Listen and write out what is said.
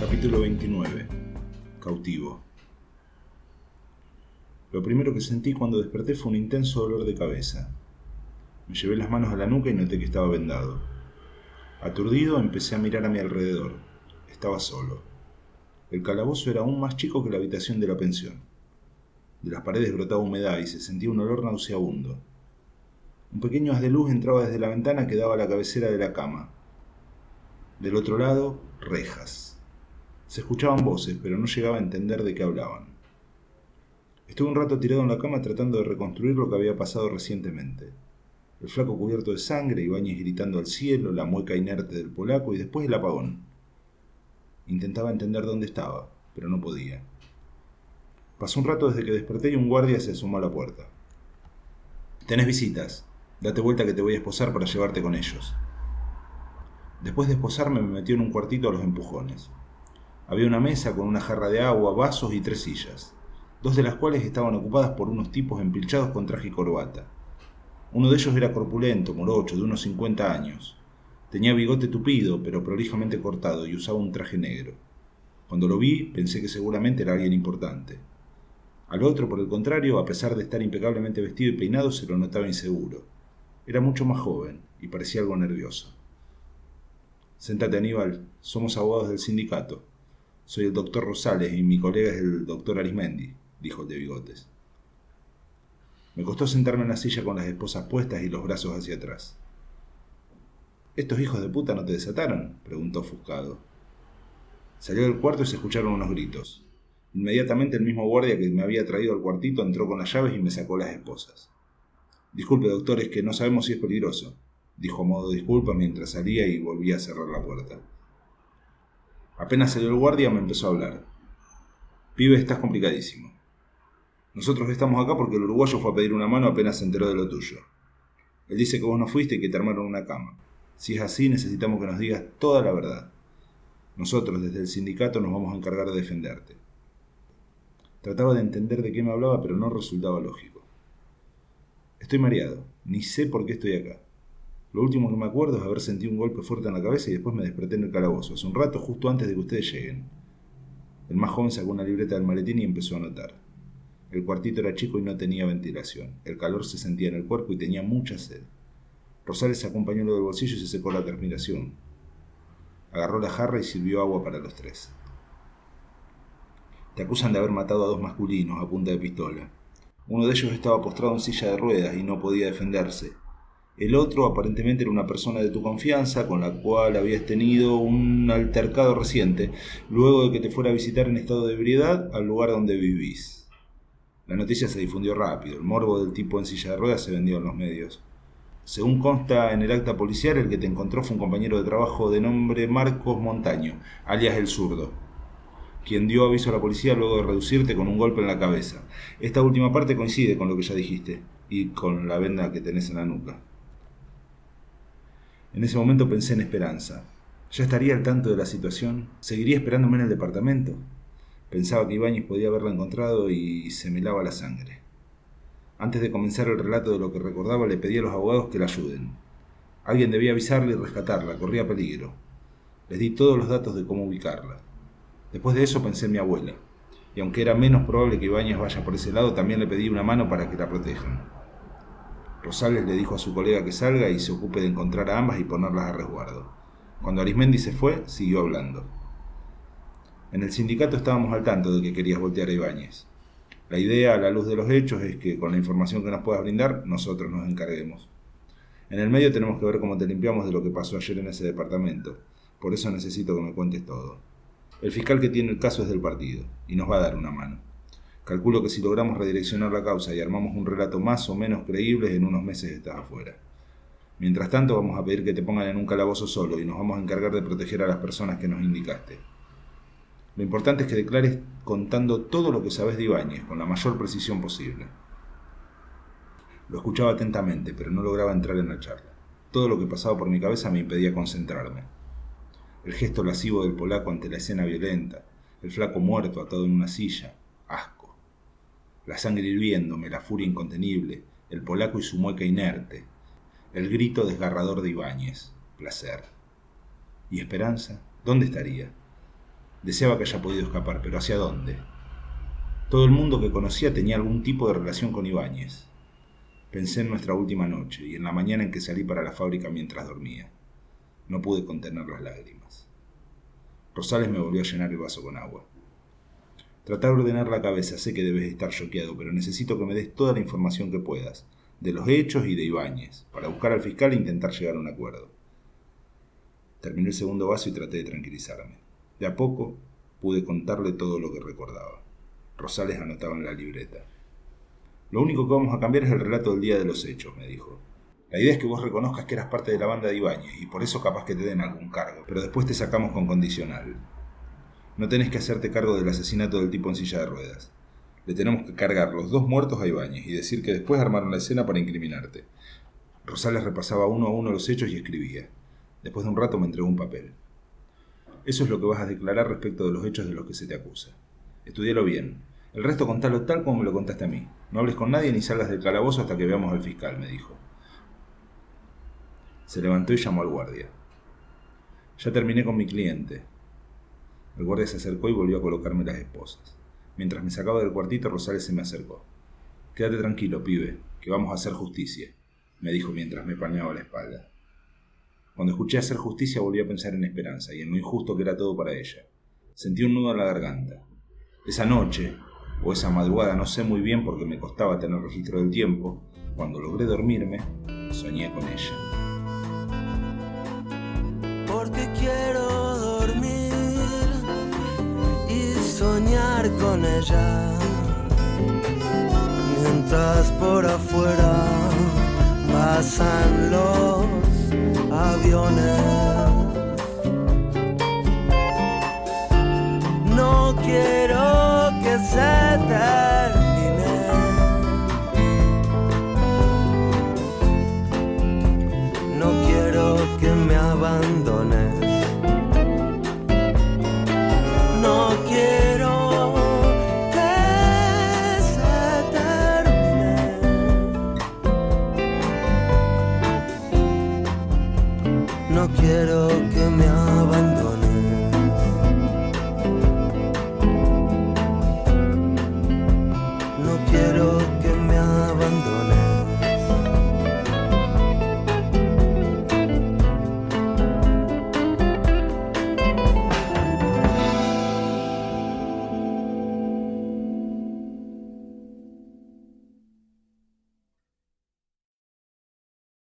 Capítulo 29. Cautivo. Lo primero que sentí cuando desperté fue un intenso dolor de cabeza. Me llevé las manos a la nuca y noté que estaba vendado. Aturdido empecé a mirar a mi alrededor. Estaba solo. El calabozo era aún más chico que la habitación de la pensión. De las paredes brotaba humedad y se sentía un olor nauseabundo. Un pequeño haz de luz entraba desde la ventana que daba a la cabecera de la cama. Del otro lado, rejas. Se escuchaban voces, pero no llegaba a entender de qué hablaban. Estuve un rato tirado en la cama tratando de reconstruir lo que había pasado recientemente. El flaco cubierto de sangre, Ibáñez gritando al cielo, la mueca inerte del polaco y después el apagón. Intentaba entender dónde estaba, pero no podía. Pasó un rato desde que desperté y un guardia se asomó a la puerta. Tenés visitas. Date vuelta que te voy a esposar para llevarte con ellos. Después de esposarme me metió en un cuartito a los empujones. Había una mesa con una jarra de agua, vasos y tres sillas dos de las cuales estaban ocupadas por unos tipos empilchados con traje y corbata. Uno de ellos era corpulento, morocho, de unos 50 años. Tenía bigote tupido, pero prolijamente cortado, y usaba un traje negro. Cuando lo vi, pensé que seguramente era alguien importante. Al otro, por el contrario, a pesar de estar impecablemente vestido y peinado, se lo notaba inseguro. Era mucho más joven y parecía algo nervioso. Sentate, Aníbal. Somos abogados del sindicato. Soy el doctor Rosales y mi colega es el doctor Arismendi dijo el de bigotes. Me costó sentarme en la silla con las esposas puestas y los brazos hacia atrás. ¿Estos hijos de puta no te desataron? preguntó ofuscado. Salió del cuarto y se escucharon unos gritos. Inmediatamente el mismo guardia que me había traído al cuartito entró con las llaves y me sacó las esposas. Disculpe, doctor, es que no sabemos si es peligroso, dijo a modo de disculpa mientras salía y volvía a cerrar la puerta. Apenas salió el guardia me empezó a hablar. Pibe, estás complicadísimo. Nosotros estamos acá porque el uruguayo fue a pedir una mano apenas se enteró de lo tuyo. Él dice que vos no fuiste y que te armaron una cama. Si es así, necesitamos que nos digas toda la verdad. Nosotros, desde el sindicato, nos vamos a encargar de defenderte. Trataba de entender de qué me hablaba, pero no resultaba lógico. Estoy mareado. Ni sé por qué estoy acá. Lo último que me acuerdo es haber sentido un golpe fuerte en la cabeza y después me desperté en el calabozo, hace un rato justo antes de que ustedes lleguen. El más joven sacó una libreta del maletín y empezó a anotar. El cuartito era chico y no tenía ventilación. El calor se sentía en el cuerpo y tenía mucha sed. Rosales sacó un pañuelo del bolsillo y se secó la transpiración. Agarró la jarra y sirvió agua para los tres. Te acusan de haber matado a dos masculinos a punta de pistola. Uno de ellos estaba postrado en silla de ruedas y no podía defenderse. El otro aparentemente era una persona de tu confianza con la cual habías tenido un altercado reciente, luego de que te fuera a visitar en estado de ebriedad al lugar donde vivís. La noticia se difundió rápido, el morbo del tipo en silla de ruedas se vendió en los medios. Según consta en el acta policial, el que te encontró fue un compañero de trabajo de nombre Marcos Montaño, alias el zurdo, quien dio aviso a la policía luego de reducirte con un golpe en la cabeza. Esta última parte coincide con lo que ya dijiste y con la venda que tenés en la nuca. En ese momento pensé en esperanza. ¿Ya estaría al tanto de la situación? ¿Seguiría esperándome en el departamento? Pensaba que Ibáñez podía haberla encontrado y se me lava la sangre. Antes de comenzar el relato de lo que recordaba, le pedí a los abogados que la ayuden. Alguien debía avisarle y rescatarla, corría peligro. Les di todos los datos de cómo ubicarla. Después de eso pensé en mi abuela, y aunque era menos probable que Ibáñez vaya por ese lado, también le pedí una mano para que la protejan. Rosales le dijo a su colega que salga y se ocupe de encontrar a ambas y ponerlas a resguardo. Cuando Arismendi se fue, siguió hablando. En el sindicato estábamos al tanto de que querías voltear a Ibáñez. La idea, a la luz de los hechos, es que con la información que nos puedas brindar, nosotros nos encarguemos. En el medio tenemos que ver cómo te limpiamos de lo que pasó ayer en ese departamento. Por eso necesito que me cuentes todo. El fiscal que tiene el caso es del partido, y nos va a dar una mano. Calculo que si logramos redireccionar la causa y armamos un relato más o menos creíble, en unos meses estás afuera. Mientras tanto, vamos a pedir que te pongan en un calabozo solo y nos vamos a encargar de proteger a las personas que nos indicaste. Lo importante es que declares contando todo lo que sabes de Ibáñez, con la mayor precisión posible. Lo escuchaba atentamente, pero no lograba entrar en la charla. Todo lo que pasaba por mi cabeza me impedía concentrarme. El gesto lascivo del polaco ante la escena violenta, el flaco muerto atado en una silla, asco. La sangre hirviéndome, la furia incontenible, el polaco y su mueca inerte, el grito desgarrador de Ibáñez, placer. ¿Y Esperanza? ¿Dónde estaría? Deseaba que haya podido escapar, pero ¿hacia dónde? Todo el mundo que conocía tenía algún tipo de relación con Ibáñez. Pensé en nuestra última noche y en la mañana en que salí para la fábrica mientras dormía. No pude contener las lágrimas. Rosales me volvió a llenar el vaso con agua. Tratar de ordenar la cabeza, sé que debes estar choqueado, pero necesito que me des toda la información que puedas, de los hechos y de Ibáñez, para buscar al fiscal e intentar llegar a un acuerdo. Terminé el segundo vaso y traté de tranquilizarme. De a poco pude contarle todo lo que recordaba. Rosales anotaba en la libreta. Lo único que vamos a cambiar es el relato del día de los hechos, me dijo. La idea es que vos reconozcas que eras parte de la banda de Ibáñez y por eso capaz que te den algún cargo, pero después te sacamos con condicional. No tenés que hacerte cargo del asesinato del tipo en silla de ruedas. Le tenemos que cargar los dos muertos a Ibáñez y decir que después armaron la escena para incriminarte. Rosales repasaba uno a uno los hechos y escribía. Después de un rato me entregó un papel. Eso es lo que vas a declarar respecto de los hechos de los que se te acusa. Estudialo bien. El resto contalo tal como me lo contaste a mí. No hables con nadie ni salgas del calabozo hasta que veamos al fiscal, me dijo. Se levantó y llamó al guardia. Ya terminé con mi cliente. El guardia se acercó y volvió a colocarme las esposas. Mientras me sacaba del cuartito, Rosales se me acercó. Quédate tranquilo, pibe, que vamos a hacer justicia, me dijo mientras me pañaba la espalda. Cuando escuché hacer justicia volví a pensar en Esperanza y en lo injusto que era todo para ella. Sentí un nudo en la garganta. Esa noche, o esa madrugada, no sé muy bien porque me costaba tener registro del tiempo, cuando logré dormirme, soñé con ella. Porque quiero dormir y soñar con ella. Mientras por afuera pasan los aviones. No quiero que se termine. Abandones. No quiero que se termine. No quiero